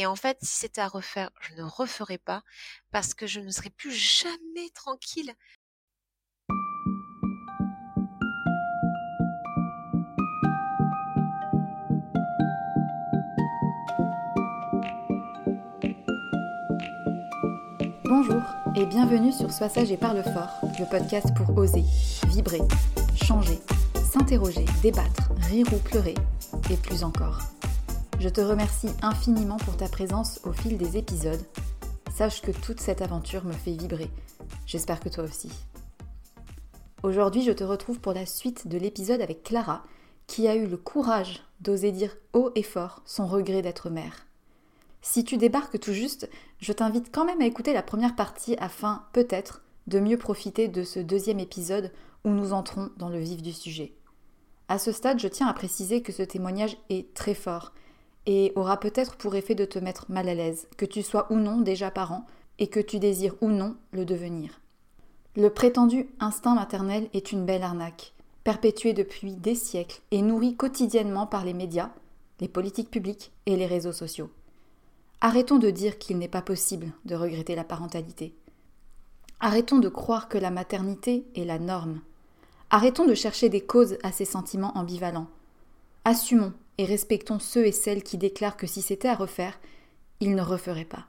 Et en fait, si c'était à refaire, je ne referais pas parce que je ne serais plus jamais tranquille. Bonjour et bienvenue sur Sois sage et parle fort, le podcast pour oser, vibrer, changer, s'interroger, débattre, rire ou pleurer, et plus encore. Je te remercie infiniment pour ta présence au fil des épisodes. Sache que toute cette aventure me fait vibrer. J'espère que toi aussi. Aujourd'hui, je te retrouve pour la suite de l'épisode avec Clara, qui a eu le courage d'oser dire haut et fort son regret d'être mère. Si tu débarques tout juste, je t'invite quand même à écouter la première partie afin, peut-être, de mieux profiter de ce deuxième épisode où nous entrons dans le vif du sujet. À ce stade, je tiens à préciser que ce témoignage est très fort et aura peut-être pour effet de te mettre mal à l'aise, que tu sois ou non déjà parent et que tu désires ou non le devenir. Le prétendu instinct maternel est une belle arnaque, perpétuée depuis des siècles et nourrie quotidiennement par les médias, les politiques publiques et les réseaux sociaux. Arrêtons de dire qu'il n'est pas possible de regretter la parentalité. Arrêtons de croire que la maternité est la norme. Arrêtons de chercher des causes à ces sentiments ambivalents. Assumons et respectons ceux et celles qui déclarent que si c'était à refaire, ils ne referaient pas.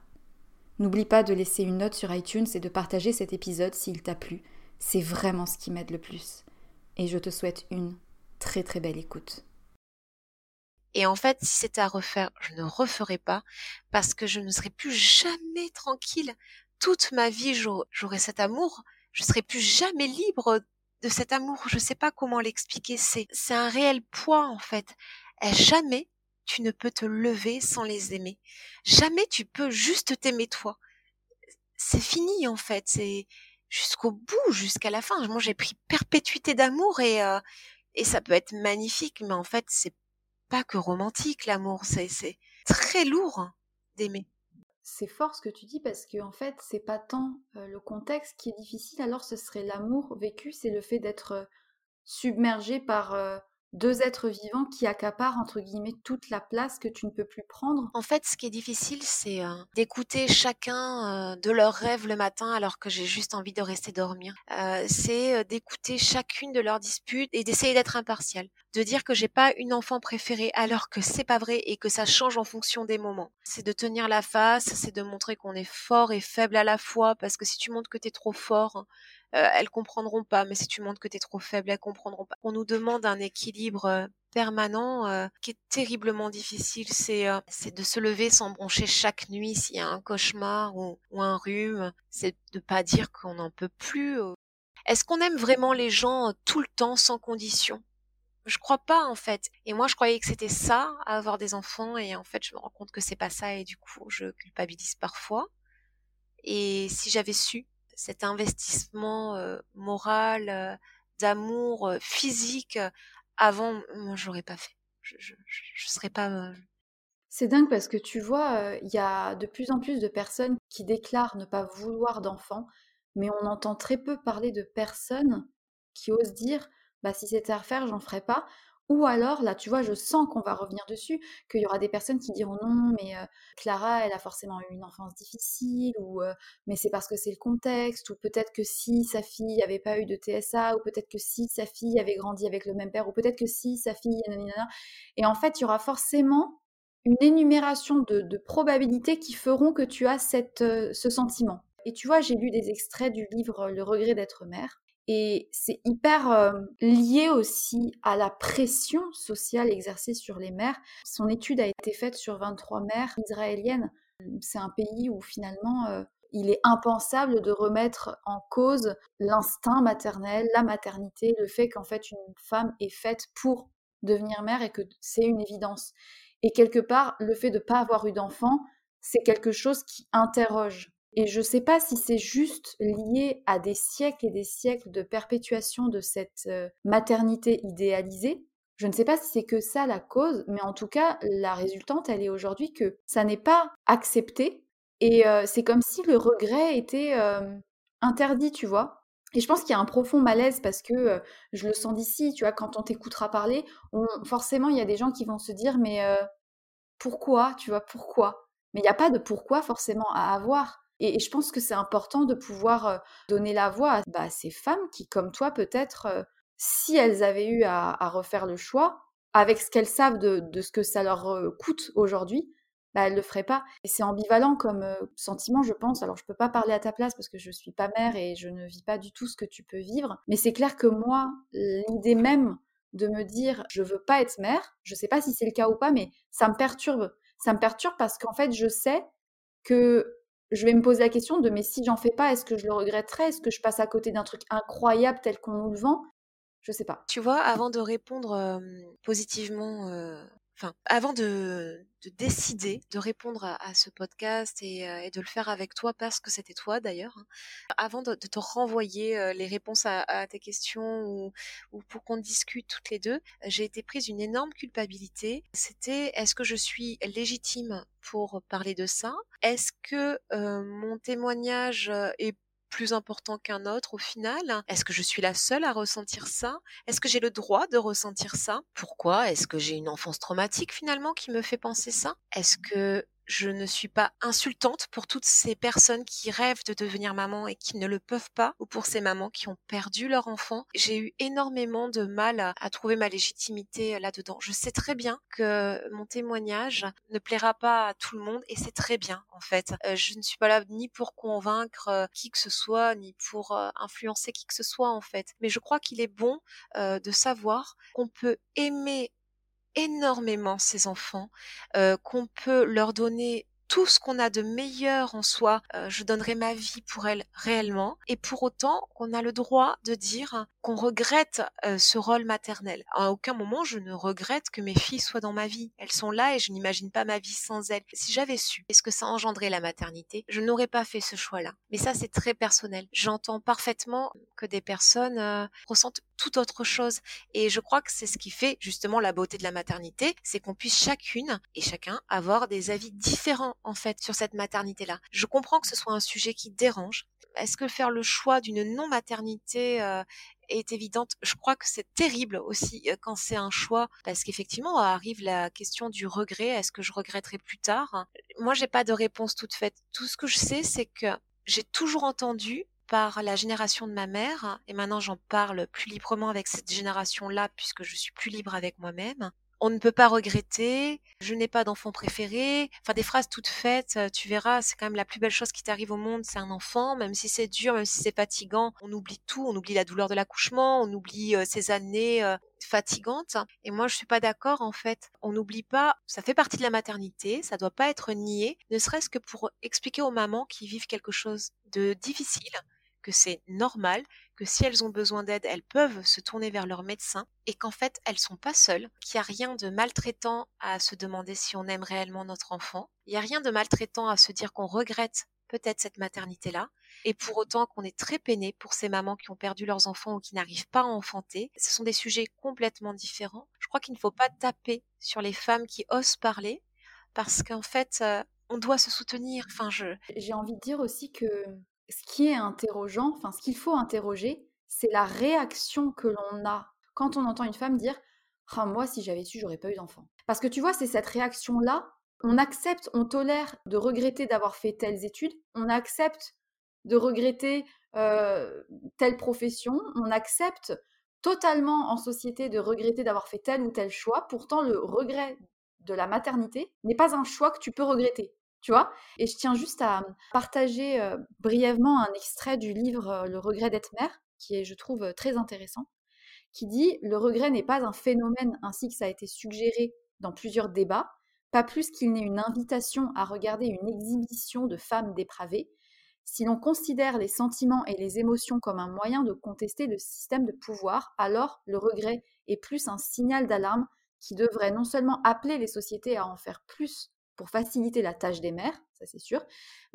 N'oublie pas de laisser une note sur iTunes et de partager cet épisode s'il t'a plu. C'est vraiment ce qui m'aide le plus. Et je te souhaite une très très belle écoute. Et en fait, si c'était à refaire, je ne referais pas parce que je ne serais plus jamais tranquille. Toute ma vie, j'aurais cet amour. Je serais plus jamais libre de cet amour. Je ne sais pas comment l'expliquer. C'est, c'est un réel poids, en fait jamais tu ne peux te lever sans les aimer. Jamais tu peux juste t'aimer toi. C'est fini en fait, c'est jusqu'au bout, jusqu'à la fin. Moi j'ai pris perpétuité d'amour et euh, et ça peut être magnifique, mais en fait c'est pas que romantique l'amour, c'est c'est très lourd d'aimer. C'est fort ce que tu dis parce que en fait c'est pas tant euh, le contexte qui est difficile, alors ce serait l'amour vécu, c'est le fait d'être euh, submergé par deux êtres vivants qui accaparent entre guillemets toute la place que tu ne peux plus prendre? En fait, ce qui est difficile, c'est euh, d'écouter chacun euh, de leurs rêves le matin alors que j'ai juste envie de rester dormir. Euh, c'est d'écouter chacune de leurs disputes et d'essayer d'être impartial. De dire que j'ai pas une enfant préférée alors que c'est pas vrai et que ça change en fonction des moments. C'est de tenir la face, c'est de montrer qu'on est fort et faible à la fois parce que si tu montres que tu es trop fort, euh, elles comprendront pas. Mais si tu montres que tu es trop faible, elles comprendront pas. On nous demande un équilibre euh, permanent euh, qui est terriblement difficile. C'est c'est de se lever sans broncher chaque nuit s'il y a un cauchemar ou, ou un rhume. C'est de pas dire qu'on n'en peut plus. Est-ce qu'on aime vraiment les gens tout le temps sans condition? Je crois pas en fait. Et moi je croyais que c'était ça, avoir des enfants, et en fait je me rends compte que c'est pas ça, et du coup je culpabilise parfois. Et si j'avais su cet investissement moral, d'amour physique avant, moi j'aurais pas fait. Je, je, je, serais pas. C'est dingue parce que tu vois, il y a de plus en plus de personnes qui déclarent ne pas vouloir d'enfants, mais on entend très peu parler de personnes qui osent dire bah si c'était à refaire, j'en ferais pas. Ou alors, là, tu vois, je sens qu'on va revenir dessus, qu'il y aura des personnes qui diront non, mais Clara, elle a forcément eu une enfance difficile, ou mais c'est parce que c'est le contexte, ou peut-être que si sa fille n'avait pas eu de TSA, ou peut-être que si sa fille avait grandi avec le même père, ou peut-être que si sa fille. Et en fait, il y aura forcément une énumération de, probabilités qui feront que tu as ce sentiment. Et tu vois, j'ai lu des extraits du livre Le regret d'être mère. Et c'est hyper lié aussi à la pression sociale exercée sur les mères. Son étude a été faite sur 23 mères israéliennes. C'est un pays où finalement il est impensable de remettre en cause l'instinct maternel, la maternité, le fait qu'en fait une femme est faite pour devenir mère et que c'est une évidence. Et quelque part, le fait de ne pas avoir eu d'enfant, c'est quelque chose qui interroge et je ne sais pas si c'est juste lié à des siècles et des siècles de perpétuation de cette maternité idéalisée. Je ne sais pas si c'est que ça la cause, mais en tout cas, la résultante, elle est aujourd'hui que ça n'est pas accepté. Et c'est comme si le regret était interdit, tu vois. Et je pense qu'il y a un profond malaise parce que je le sens d'ici, tu vois, quand on t'écoutera parler, forcément, il y a des gens qui vont se dire, mais pourquoi, tu vois, pourquoi? Mais il n'y a pas de pourquoi forcément à avoir. Et, je pense que c'est important de pouvoir donner la voix à bah, ces femmes qui, comme toi, peut-être, si elles avaient eu à, refaire le choix, avec ce qu'elles savent de, ce que ça leur coûte aujourd'hui, bah, elles ne le feraient pas. Et c'est ambivalent comme sentiment, je pense. Alors, je ne peux pas parler à ta place parce que je ne suis pas mère et je ne vis pas du tout ce que tu peux vivre. Mais c'est clair que moi, l'idée même de me dire je veux pas être mère, je ne sais pas si c'est le cas ou pas, mais ça me perturbe. Ça me perturbe parce qu'en fait, je sais que je vais me poser la question de mais si j'en fais pas, est-ce que je le regretterais? Est-ce que je passe à côté d'un truc incroyable tel qu'on nous le vend? Je sais pas. Tu vois, avant de répondre positivement avant de, décider de répondre à, ce podcast euh, et, de le faire avec toi parce que c'était toi d'ailleurs, hein, avant de, te renvoyer euh, les réponses à, tes questions ou, pour qu'on discute toutes les deux, j'ai été prise une énorme culpabilité. C'était est-ce que je suis légitime pour parler de ça? Est-ce que euh, mon témoignage est plus important qu'un autre au final? Est-ce que je suis la seule à ressentir ça? Est-ce que j'ai le droit de ressentir ça? Pourquoi Est-ce que j'ai une enfance traumatique finalement qui me fait penser ça? Est-ce que je ne suis pas insultante pour toutes ces personnes qui rêvent de devenir maman et qui ne le peuvent pas, ou pour ces mamans qui ont perdu leur enfant. J'ai eu énormément de mal à, trouver ma légitimité là-dedans. Je sais très bien que mon témoignage ne plaira pas à tout le monde et c'est très bien en fait. Euh, je ne suis pas là ni pour convaincre euh, qui que ce soit, ni pour euh, influencer qui que ce soit en fait. Mais je crois qu'il est bon de savoir qu'on peut aimer énormément ces enfants, qu'on peut leur donner tout ce qu'on a de meilleur en soi, je donnerai ma vie pour elle réellement. Et pour autant, on a le droit de dire qu'on regrette euh, ce rôle maternel. À aucun moment, je ne regrette que mes filles soient dans ma vie. Elles sont là et je n'imagine pas ma vie sans elles. Si j'avais su est ce que ça engendrait la maternité, je n'aurais pas fait ce choix-là. Mais ça, c'est très personnel. J'entends parfaitement que des personnes euh, ressentent tout autre chose. Et je crois que c'est ce qui fait justement la beauté de la maternité, c'est qu'on puisse chacune et chacun avoir des avis différents en fait sur cette maternité-là. Je comprends que ce soit un sujet qui dérange. Est-ce que faire le choix d'une non-maternité euh, est évidente. Je crois que c'est terrible aussi euh, quand c'est un choix, parce qu'effectivement arrive la question du regret. Est-ce que je regretterai plus tard? Moi, j'ai pas de réponse toute faite. Tout ce que je sais, c'est que j'ai toujours entendu par la génération de ma mère, et maintenant j'en parle plus librement avec cette génération-là, puisque je suis plus libre avec moi-même, on ne peut pas regretter, je n'ai pas d'enfant préféré, enfin des phrases toutes faites, euh, tu verras, c'est quand même la plus belle chose qui t'arrive au monde, c'est un enfant, même si c'est dur, même si c'est fatigant, on oublie tout, on oublie la douleur de l'accouchement, on oublie euh, ces années euh, fatigantes. Et moi, je suis pas d'accord en fait. On n'oublie pas, ça fait partie de la maternité, ça doit pas être nié, ne serait-ce que pour expliquer aux mamans qui vivent quelque chose de difficile, que c'est normal, que si elles ont besoin d'aide, elles peuvent se tourner vers leur médecin et qu'en fait, elles sont pas seules, qu'il n'y a rien de maltraitant à se demander si on aime réellement notre enfant. Il n'y a rien de maltraitant à se dire qu'on regrette peut-être cette maternité-là, et pour autant qu'on est très peiné pour ces mamans qui ont perdu leurs enfants ou qui n'arrivent pas à enfanter. Ce sont des sujets complètement différents. Je crois qu'il ne faut pas taper sur les femmes qui osent parler, parce qu'en fait, euh, on doit se soutenir. Enfin, je... J'ai envie de dire aussi que ce qui est interrogeant, enfin ce qu'il faut interroger, c'est la réaction que l'on a quand on entend une femme dire ah, moi si j'avais su j'aurais pas eu d'enfant. Parce que tu vois, c'est cette réaction là, on accepte, on tolère de regretter d'avoir fait telles études, on accepte de regretter euh, telle profession, on accepte totalement en société de regretter d'avoir fait tel ou tel choix. Pourtant, le regret de la maternité n'est pas un choix que tu peux regretter tu vois? Et je tiens juste à partager brièvement un extrait du livre Le regret d'être mère, qui est, je trouve, très intéressant, qui dit Le regret n'est pas un phénomène ainsi que ça a été suggéré dans plusieurs débats, pas plus qu'il n'est une invitation à regarder une exhibition de femmes dépravées. Si l'on considère les sentiments et les émotions comme un moyen de contester le système de pouvoir, alors le regret est plus un signal d'alarme qui devrait non seulement appeler les sociétés à en faire plus pour faciliter la tâche des mères, ça c'est sûr,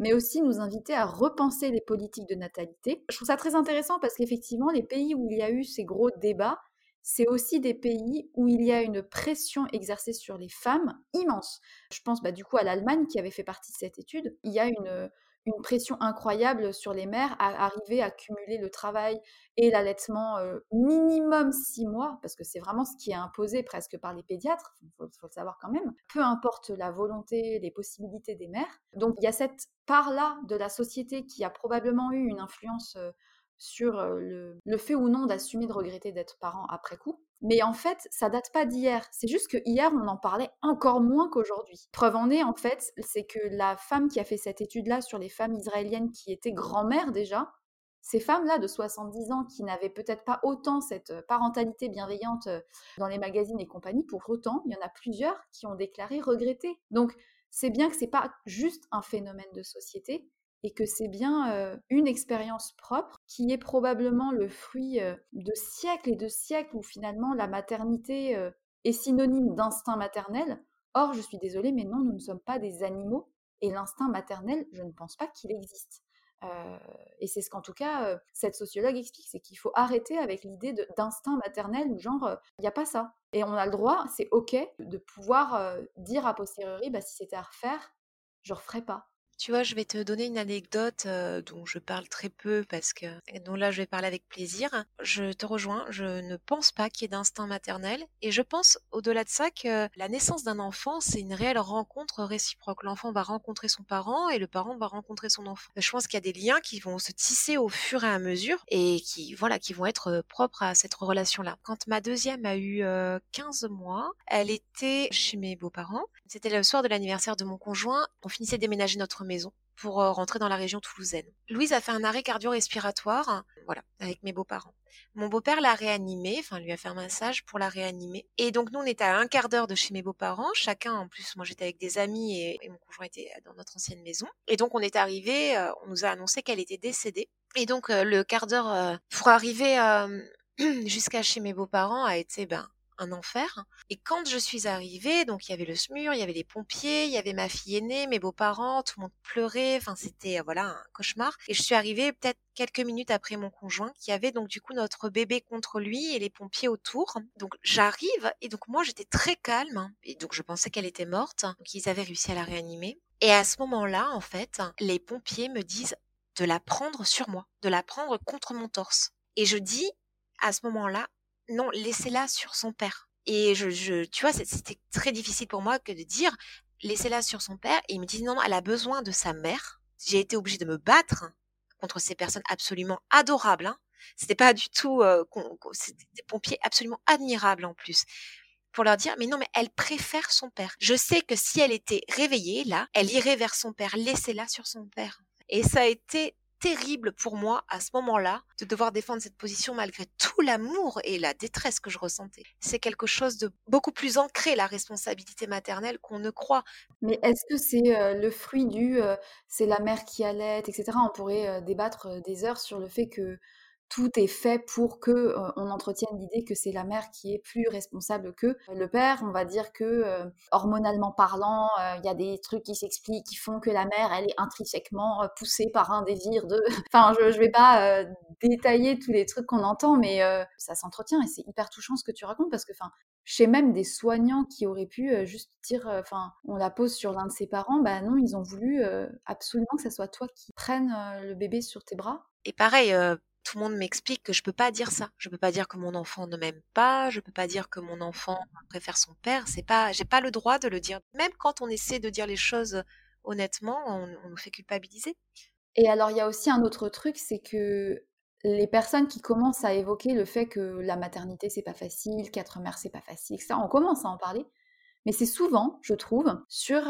mais aussi nous inviter à repenser les politiques de natalité. Je trouve ça très intéressant parce qu'effectivement, les pays où il y a eu ces gros débats, c'est aussi des pays où il y a une pression exercée sur les femmes immense. Je pense bah, du coup à l'Allemagne qui avait fait partie de cette étude. Il y a une, une pression incroyable sur les mères à arriver à cumuler le travail et l'allaitement minimum six mois, parce que c'est vraiment ce qui est imposé presque par les pédiatres, il faut, le savoir quand même, peu importe la volonté, les possibilités des mères. Donc il y a cette part-là de la société qui a probablement eu une influence sur le, fait ou non d'assumer de regretter d'être parent après coup. Mais en fait, ça date pas d'hier. C'est juste que hier, on en parlait encore moins qu'aujourd'hui. Preuve en est, en fait, c'est que la femme qui a fait cette étude-là sur les femmes israéliennes qui étaient grand-mères déjà, ces femmes-là de 70 ans qui n'avaient peut-être pas autant cette parentalité bienveillante dans les magazines et compagnie, pour autant, il y en a plusieurs qui ont déclaré regretter. Donc, c'est bien que c'est pas juste un phénomène de société, et que c'est bien une expérience propre qui est probablement le fruit de siècles et de siècles où finalement la maternité est synonyme d'instinct maternel. Or, je suis désolée, mais non, nous ne sommes pas des animaux et l'instinct maternel, je ne pense pas qu'il existe. et c'est ce qu'en tout cas cette sociologue explique, c'est qu'il faut arrêter avec l'idée d'instinct maternel où genre il n'y a pas ça. Et on a le droit, c'est ok de pouvoir dire a posteriori, bah, si c'était à refaire, je referais pas. Tu vois, je vais te donner une anecdote dont je parle très peu parce que dont là je vais parler avec plaisir. Je te rejoins, je ne pense pas qu'il y ait d'instinct maternel et je pense au-delà de ça que la naissance d'un enfant, c'est une réelle rencontre réciproque. L'enfant va rencontrer son parent et le parent va rencontrer son enfant. Je pense qu'il y a des liens qui vont se tisser au fur et à mesure et qui voilà, qui vont être propres à cette relation-là. Quand ma deuxième a eu 15 mois, elle était chez mes beaux-parents. C'était le soir de l'anniversaire de mon conjoint. On finissait de déménager notre maison pour euh, rentrer dans la région toulousaine. Louise a fait un arrêt cardio-respiratoire, voilà, avec mes beaux-parents. Mon beau-père l'a réanimée, enfin lui a fait un massage pour la réanimer. Et donc nous on était à un quart d'heure de chez mes beaux-parents, chacun en plus, moi j'étais avec des amis et, mon conjoint était dans notre ancienne maison. Et donc on est arrivé, euh, on nous a annoncé qu'elle était décédée. Et donc euh, le quart d'heure pour arriver jusqu'à chez mes beaux-parents a été ben un enfer. Et quand je suis arrivée, donc il y avait le SMUR, il y avait les pompiers, il y avait ma fille aînée, mes beaux-parents, tout le monde pleurait, enfin c'était euh, voilà un cauchemar. Et je suis arrivée peut-être quelques minutes après mon conjoint qui avait donc du coup notre bébé contre lui et les pompiers autour. Donc j'arrive et donc moi j'étais très calme et donc je pensais qu'elle était morte. Donc ils avaient réussi à la réanimer. Et à ce moment-là, en fait, les pompiers me disent de la prendre sur moi, de la prendre contre mon torse. Et je dis à ce moment-là, non, laissez-la sur son père. Et je, je tu vois, c'était très difficile pour moi que de dire, laissez-la sur son père. Et il me dit, non, elle a besoin de sa mère. J'ai été obligée de me battre contre ces personnes absolument adorables. Hein. C'était pas du tout, euh, c'était des pompiers absolument admirables en plus pour leur dire mais non mais elle préfère son père. Je sais que si elle était réveillée là, elle irait vers son père, laissez-la sur son père. Et ça a été terrible pour moi à ce moment-là de devoir défendre cette position malgré tout l'amour et la détresse que je ressentais. C'est quelque chose de beaucoup plus ancré, la responsabilité maternelle, qu'on ne croit. Mais est-ce que c'est euh, le fruit du euh, c'est la mère qui allait, etc. On pourrait euh, débattre des heures sur le fait que tout est fait pour que on entretienne l'idée que c'est la mère qui est plus responsable que le père. On va dire que hormonalement parlant, il y a des trucs qui s'expliquent qui font que la mère, elle est intrinsèquement poussée par un désir de. enfin, je, je vais pas détailler tous les trucs qu'on entend, mais ça s'entretient et c'est hyper touchant ce que tu racontes parce que, enfin, chez même des soignants qui auraient pu juste dire, enfin, on la pose sur l'un de ses parents, bah non, ils ont voulu absolument que ce soit toi qui prennes le bébé sur tes bras. Et pareil, tout le monde m'explique que je peux pas dire ça. Je peux pas dire que mon enfant ne m'aime pas. Je peux pas dire que mon enfant préfère son père. C'est pas, j'ai pas le droit de le dire. Même quand on essaie de dire les choses honnêtement, on, nous fait culpabiliser. Et alors, il y a aussi un autre truc, c'est que les personnes qui commencent à évoquer le fait que la maternité c'est pas facile, qu'être mère c'est pas facile, etc. On commence à en parler mais c'est souvent, je trouve, sur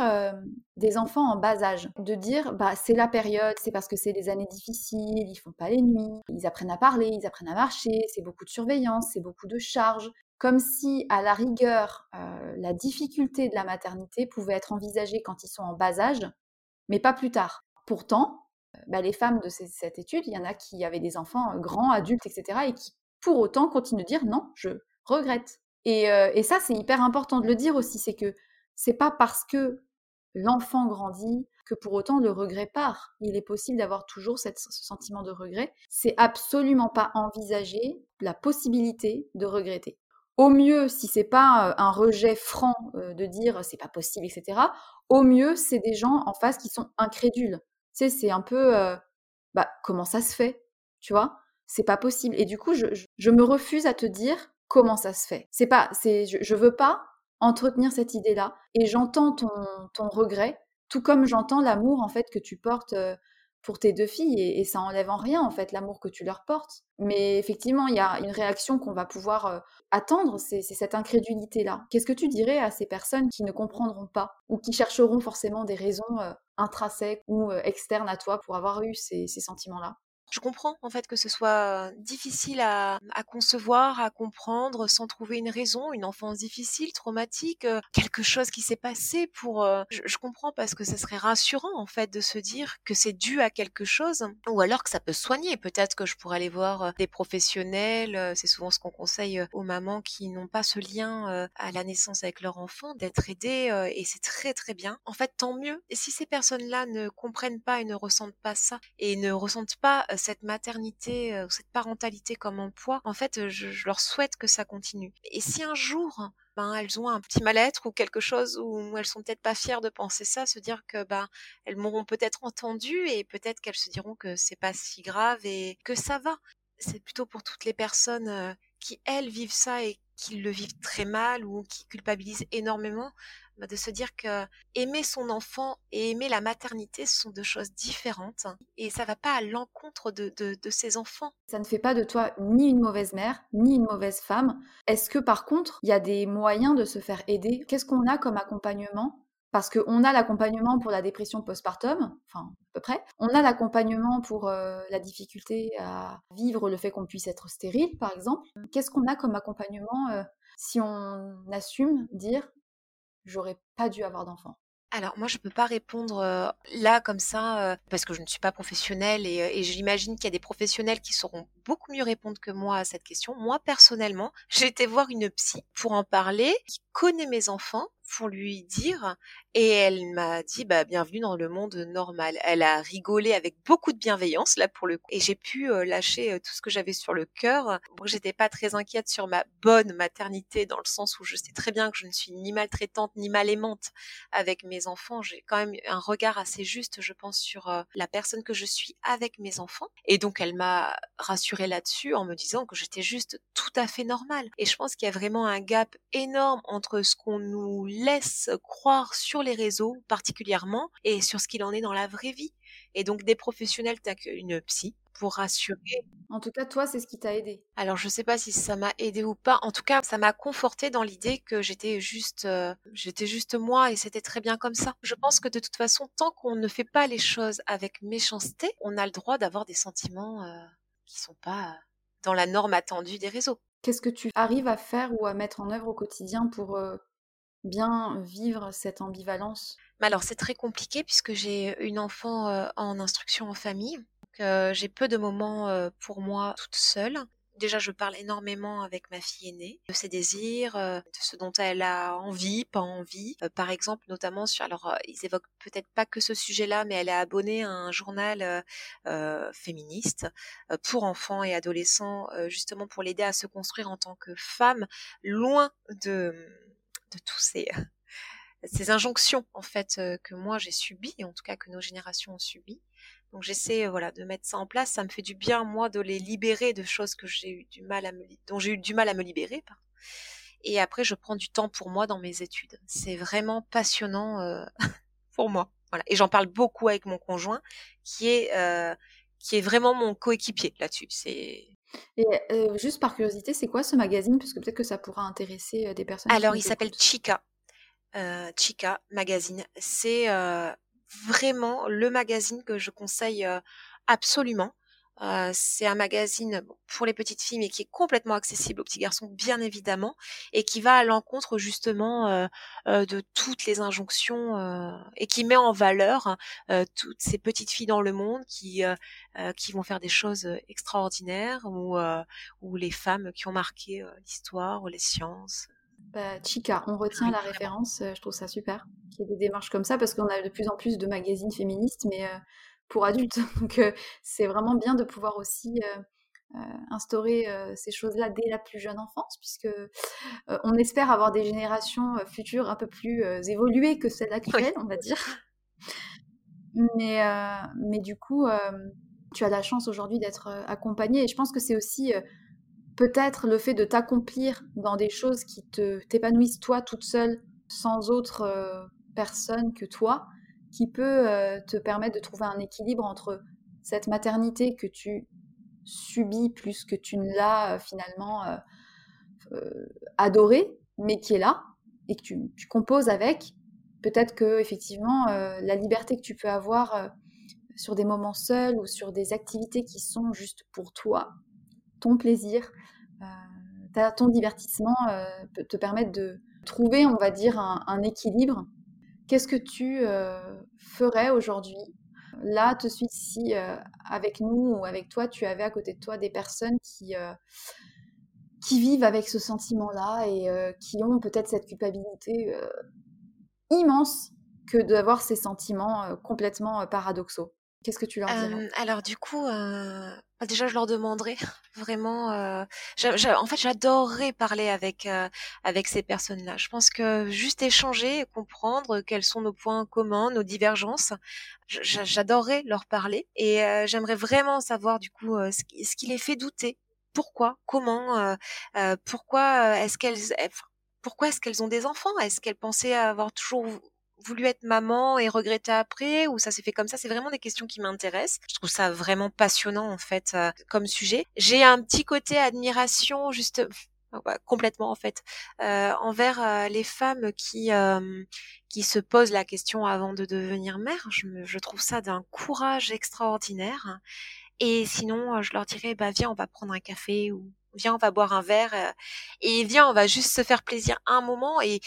des enfants en bas âge, de dire bah c'est la période, c'est parce que c'est des années difficiles, ils font pas les nuits, ils apprennent à parler, ils apprennent à marcher, c'est beaucoup de surveillance, c'est beaucoup de charges, comme si à la rigueur la difficulté de la maternité pouvait être envisagée quand ils sont en bas âge, mais pas plus tard. Pourtant, bah, les femmes de cette étude, il y en a qui avaient des enfants grands, adultes, etc., et qui pour autant continuent de dire non, je regrette et, ça, c'est hyper important de le dire aussi, c'est que c'est pas parce que l'enfant grandit que pour autant le regret part. Il est possible d'avoir toujours ce sentiment de regret. C'est absolument pas envisager la possibilité de regretter. Au mieux, si c'est pas un rejet franc de dire c'est pas possible, etc. Au mieux, c'est des gens en face qui sont incrédules. Tu sais, c'est un peu bah comment ça se fait, tu vois? C'est pas possible. Et du coup, je me refuse à te dire comment ça se fait. C'est pas, c'est, je, veux pas entretenir cette idée-là. Et j'entends ton, ton regret, tout comme j'entends l'amour en fait que tu portes euh, pour tes deux filles, et, ça enlève en rien en fait l'amour que tu leur portes. Mais effectivement, il y a une réaction qu'on va pouvoir euh, attendre, c'est cette incrédulité-là. Qu'est-ce que tu dirais à ces personnes qui ne comprendront pas ou qui chercheront forcément des raisons euh, intrinsèques ou externes à toi pour avoir eu ces sentiments-là? Je comprends en fait que ce soit difficile à, concevoir, à comprendre, sans trouver une raison, une enfance difficile, traumatique, euh, quelque chose qui s'est passé pour. Euh, je, comprends parce que ce serait rassurant en fait de se dire que c'est dû à quelque chose, ou alors que ça peut soigner. Peut-être que je pourrais aller voir euh, des professionnels. c'est souvent ce qu'on conseille aux mamans qui n'ont pas ce lien à la naissance avec leur enfant, d'être aidées et c'est très très bien. En fait, tant mieux. Et si ces personnes-là ne comprennent pas et ne ressentent pas ça et ne ressentent pas cette maternité ou cette parentalité comme emploi, en fait, je, leur souhaite que ça continue. Et si un jour, ben, elles ont un petit mal-être ou quelque chose où elles sont peut-être pas fières de penser ça, se dire que ben elles m'auront peut-être entendu et peut-être qu'elles se diront que c'est pas si grave et que ça va. C'est plutôt pour toutes les personnes qui elles vivent ça et qui le vivent très mal ou qui culpabilisent énormément, bah, de se dire que aimer son enfant et aimer la maternité sont deux choses différentes et ça va pas à l'encontre de, de, ses enfants. Ça ne fait pas de toi ni une mauvaise mère, ni une mauvaise femme. Est-ce que par contre, il y a des moyens de se faire aider? Qu'est-ce qu'on a comme accompagnement? Parce qu'on a l'accompagnement pour la dépression postpartum, enfin à peu près. On a l'accompagnement pour euh, la difficulté à vivre le fait qu'on puisse être stérile, par exemple. Qu'est-ce qu'on a comme accompagnement euh, si on assume dire j'aurais pas dû avoir d'enfant? Alors moi je peux pas répondre là comme ça parce que je ne suis pas professionnelle et, j'imagine qu'il y a des professionnels qui sauront beaucoup mieux répondre que moi à cette question. Moi personnellement, j'ai été voir une psy pour en parler connaît mes enfants pour lui dire et elle m'a dit bah bienvenue dans le monde normal. Elle a rigolé avec beaucoup de bienveillance là pour le coup et j'ai pu lâcher tout ce que j'avais sur le cœur. Moi j'étais pas très inquiète sur ma bonne maternité dans le sens où je sais très bien que je ne suis ni maltraitante ni mal aimante avec mes enfants. J'ai quand même un regard assez juste je pense sur la personne que je suis avec mes enfants et donc elle m'a rassurée là-dessus en me disant que j'étais juste tout à fait normale. Et je pense qu'il y a vraiment un gap énorme entre ce qu'on nous laisse croire sur les réseaux particulièrement et sur ce qu'il en est dans la vraie vie. Et donc des professionnels tels qu'une psy pour rassurer. En tout cas, toi, c'est ce qui t'a aidé. Alors, je sais pas si ça m'a aidé ou pas. En tout cas, ça m'a conforté dans l'idée que j'étais juste, euh, j'étais juste moi et c'était très bien comme ça. Je pense que de toute façon, tant qu'on ne fait pas les choses avec méchanceté, on a le droit d'avoir des sentiments euh, qui sont pas dans la norme attendue des réseaux. Qu'est-ce que tu arrives à faire ou à mettre en œuvre au quotidien pour euh, bien vivre cette ambivalence? Alors c'est très compliqué puisque j'ai une enfant euh, en instruction en famille. Euh, j'ai peu de moments pour moi toute seule déjà je parle énormément avec ma fille aînée de ses désirs, euh, de ce dont elle a envie, pas envie. Euh, par exemple, notamment sur, alors euh, ils évoquent peut-être pas que ce sujet-là, mais elle est abonnée à un journal féministe pour enfants et adolescents, justement pour l'aider à se construire en tant que femme, loin de de tous ces ces injonctions en fait que moi j'ai subies, en tout cas que nos générations ont subies. Donc j'essaie voilà de mettre ça en place. Ça me fait du bien moi de les libérer de choses que j'ai eu du mal à me dont j'ai eu du mal à me libérer. Et après je prends du temps pour moi dans mes études. C'est vraiment passionnant euh, pour moi. Voilà. Et j'en parle beaucoup avec mon conjoint qui est euh, qui est vraiment mon coéquipier là-dessus. C'est et euh, juste par curiosité, c'est quoi ce magazine? Parce que peut-être que ça pourra intéresser des personnes. Alors, il s'appelle Chica. Chica Magazine. C'est vraiment le magazine que je conseille absolument. c'est un magazine pour les petites filles, mais qui est complètement accessible aux petits garçons, bien évidemment, et qui va à l'encontre justement de toutes les injonctions et qui met en valeur toutes ces petites filles dans le monde qui qui vont faire des choses extraordinaires ou ou les femmes qui ont marqué l'histoire ou les sciences. Bah, Chica, on retient la référence, euh, je trouve ça super qu'il y ait des démarches comme ça parce qu'on a de plus en plus de magazines féministes, mais euh, pour adultes. Donc euh, c'est vraiment bien de pouvoir aussi instaurer ces choses-là dès la plus jeune enfance, puisque on espère avoir des générations futures un peu plus évoluées que celles actuelles, on va dire. Mais, mais du coup, tu as la chance aujourd'hui d'être accompagnée et je pense que c'est aussi peut-être le fait de t'accomplir dans des choses qui te t'épanouissent toi toute seule, sans autre euh, personne que toi, qui peut euh, te permettre de trouver un équilibre entre cette maternité que tu subis plus que tu ne l'as euh, finalement adorée, mais qui est là et que tu, tu composes avec. Peut-être que effectivement la liberté que tu peux avoir sur des moments seuls ou sur des activités qui sont juste pour toi, ton plaisir, euh, ton divertissement euh, peut te permettre de trouver, on va dire, un, équilibre. Qu'est-ce que tu euh, ferais aujourd'hui? Là, tout de suite, si avec nous ou avec toi, tu avais à côté de toi des personnes qui, qui vivent avec ce sentiment-là et qui ont peut-être cette culpabilité immense que d'avoir ces sentiments complètement paradoxaux. Qu'est-ce que tu leur dirais? Alors du coup, euh, bah, déjà je leur demanderais vraiment. Euh, en fait, j'adorerais parler avec euh, avec ces personnes-là. Je pense que juste échanger, comprendre quels sont nos points communs, nos divergences, j'adorerais leur parler et j'aimerais vraiment savoir du coup ce qui, ce qui les fait douter. Pourquoi? Comment? Pourquoi est-ce qu'elles pourquoi est-ce qu'elles ont des enfants? Est-ce qu'elles pensaient avoir toujours voulu être maman et regretter après ou ça s'est fait comme ça? C'est vraiment des questions qui m'intéressent. Je trouve ça vraiment passionnant en fait euh, comme sujet. J'ai un petit côté admiration juste complètement en fait euh, envers euh, les femmes qui qui se posent la question avant de devenir mère. Je, je trouve ça d'un courage extraordinaire. Et sinon, je leur dirais bah viens, on va prendre un café ou viens, on va boire un verre euh, et viens, on va juste se faire plaisir un moment et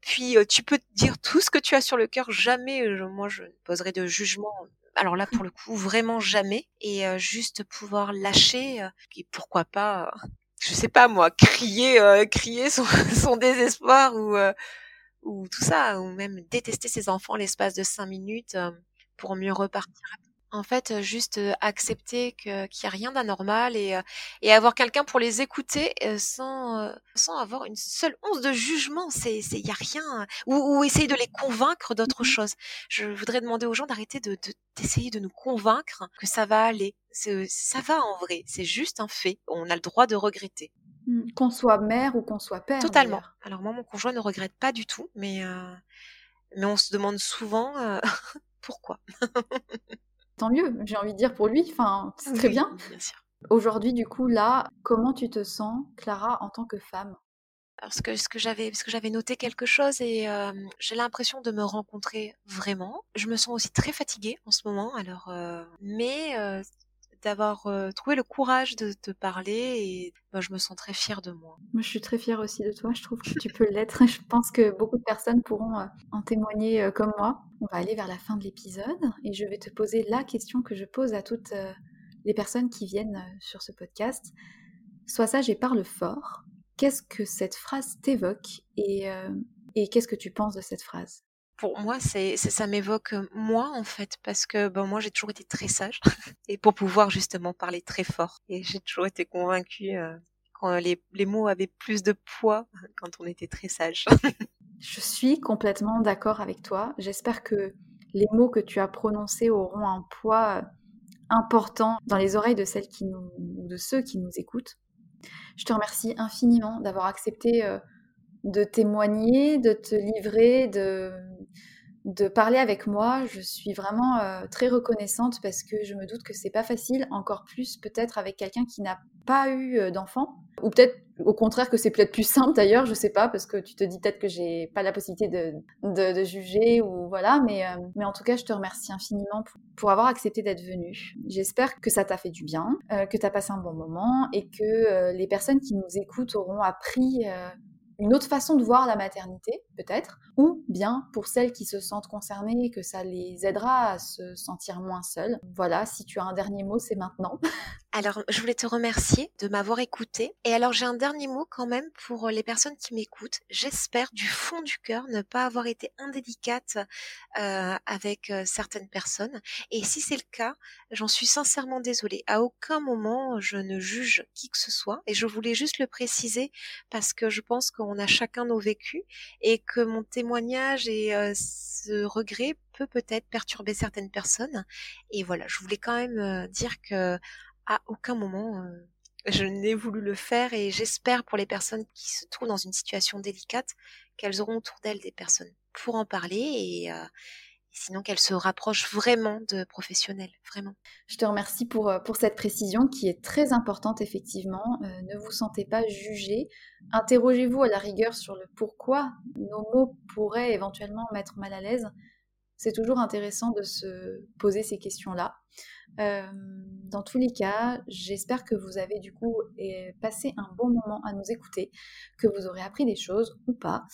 puis euh, tu peux dire tout ce que tu as sur le cœur. Jamais, moi, je ne poserai de jugement. Alors là, pour le coup, vraiment jamais. Et euh, juste pouvoir lâcher et pourquoi pas je sais pas moi, crier, crier son, son désespoir ou ou tout ça, ou même détester ses enfants l'espace de cinq minutes pour mieux repartir en fait, juste accepter que qu'il y a rien d'anormal et et avoir quelqu'un pour les écouter sans sans avoir une seule once de jugement. C'est il y a rien ou, ou essayer de les convaincre d'autre mmh chose. Je voudrais demander aux gens d'arrêter de d'essayer de, nous convaincre que ça va aller. Ça va en vrai. C'est juste un fait. On a le droit de regretter. Mmh, qu'on soit mère ou qu'on soit père. Totalement. Alors moi, mon conjoint ne regrette pas du tout, mais mais on se demande souvent pourquoi. tant mieux, j'ai envie de dire pour lui, enfin, c'est très bien. Aujourd'hui, du coup, là, comment tu te sens, Clara, en tant que femme? Parce que ce que j'avais parce que j'avais noté quelque chose et j'ai l'impression de me rencontrer vraiment. Je me sens aussi très fatiguée en ce moment alors mais d'avoir trouvé le courage de te parler et ben, je me sens très fière de moi. Moi, je suis très fière aussi de toi. Je trouve que tu peux l'être. Je pense que beaucoup de personnes pourront en témoigner comme moi. On va aller vers la fin de l'épisode et je vais te poser la question que je pose à toutes les personnes qui viennent sur ce podcast. Sois sage et parle fort. Qu'est-ce que cette phrase t'évoque et, et qu'est-ce que tu penses de cette phrase? Pour moi, c'est, ça m'évoque moi en fait, parce que ben, moi j'ai toujours été très sage et pour pouvoir justement parler très fort. Et j'ai toujours été convaincue euh, quand les, les mots avaient plus de poids quand on était très sage. Je suis complètement d'accord avec toi. J'espère que les mots que tu as prononcés auront un poids important dans les oreilles de celles de ceux qui nous écoutent. Je te remercie infiniment d'avoir accepté de témoigner, de te livrer, de, de parler avec moi. Je suis vraiment euh, très reconnaissante parce que je me doute que c'est pas facile, encore plus peut-être avec quelqu'un qui n'a pas eu euh, d'enfant, ou peut-être au contraire que c'est peut-être plus simple d'ailleurs, je sais pas, parce que tu te dis peut-être que j'ai pas la possibilité de, de, juger ou voilà, mais, euh, mais en tout cas, je te remercie infiniment pour, avoir accepté d'être venu. J'espère que ça t'a fait du bien, que tu as passé un bon moment et que les personnes qui nous écoutent auront appris une autre façon de voir la maternité, peut-être, ou bien pour celles qui se sentent concernées, que ça les aidera à se sentir moins seules. Voilà, si tu as un dernier mot, c'est maintenant. Alors, je voulais te remercier de m'avoir écouté. Et alors, j'ai un dernier mot quand même pour les personnes qui m'écoutent. J'espère du fond du cœur ne pas avoir été indélicate euh, avec euh, certaines personnes. Et si c'est le cas, j'en suis sincèrement désolée. À aucun moment, je ne juge qui que ce soit. Et je voulais juste le préciser parce que je pense qu'on a chacun nos vécus et que mon témoignage et euh, ce regret peut peut-être perturber certaines personnes. Et voilà, je voulais quand même dire que à aucun moment euh, je n'ai voulu le faire et j'espère pour les personnes qui se trouvent dans une situation délicate qu'elles auront autour d'elles des personnes pour en parler et, euh, sinon qu'elles se rapprochent vraiment de professionnels, vraiment. Je te remercie pour, euh, pour cette précision qui est très importante effectivement. ne vous sentez pas jugé. Interrogez-vous à la rigueur sur le pourquoi nos mots pourraient éventuellement mettre mal à l'aise. C'est toujours intéressant de se poser ces questions-là dans tous les cas, j'espère que vous avez du coup passé un bon moment à nous écouter, que vous aurez appris des choses ou pas.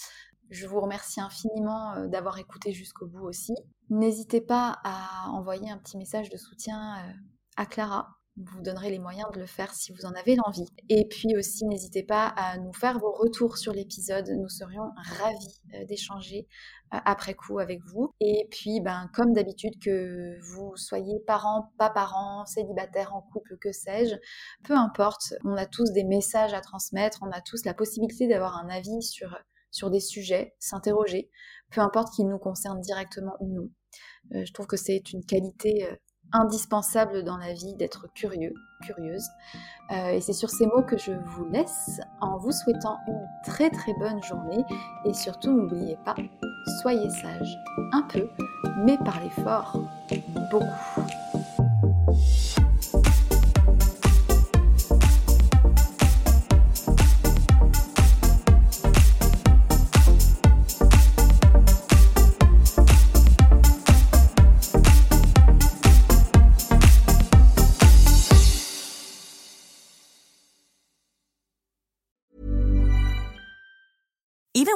Je vous remercie infiniment d'avoir écouté jusqu'au bout aussi. N'hésitez pas à envoyer un petit message de soutien à Clara vous donnerez les moyens de le faire si vous en avez l'envie. Et puis aussi, n'hésitez pas à nous faire vos retours sur l'épisode. Nous serions ravis euh, d'échanger euh, après coup avec vous. Et puis, ben, comme d'habitude, que vous soyez parents, pas parents, célibataires, en couple, que sais-je, peu importe, on a tous des messages à transmettre, on a tous la possibilité d'avoir un avis sur, sur des sujets, s'interroger, peu importe qu'ils nous concernent directement ou non. Euh, je trouve que c'est une qualité indispensable dans la vie d'être curieux, curieuse. Euh, et c'est sur ces mots que je vous laisse en vous souhaitant une très très bonne journée et surtout n'oubliez pas, soyez sage un peu, mais parlez fort beaucoup.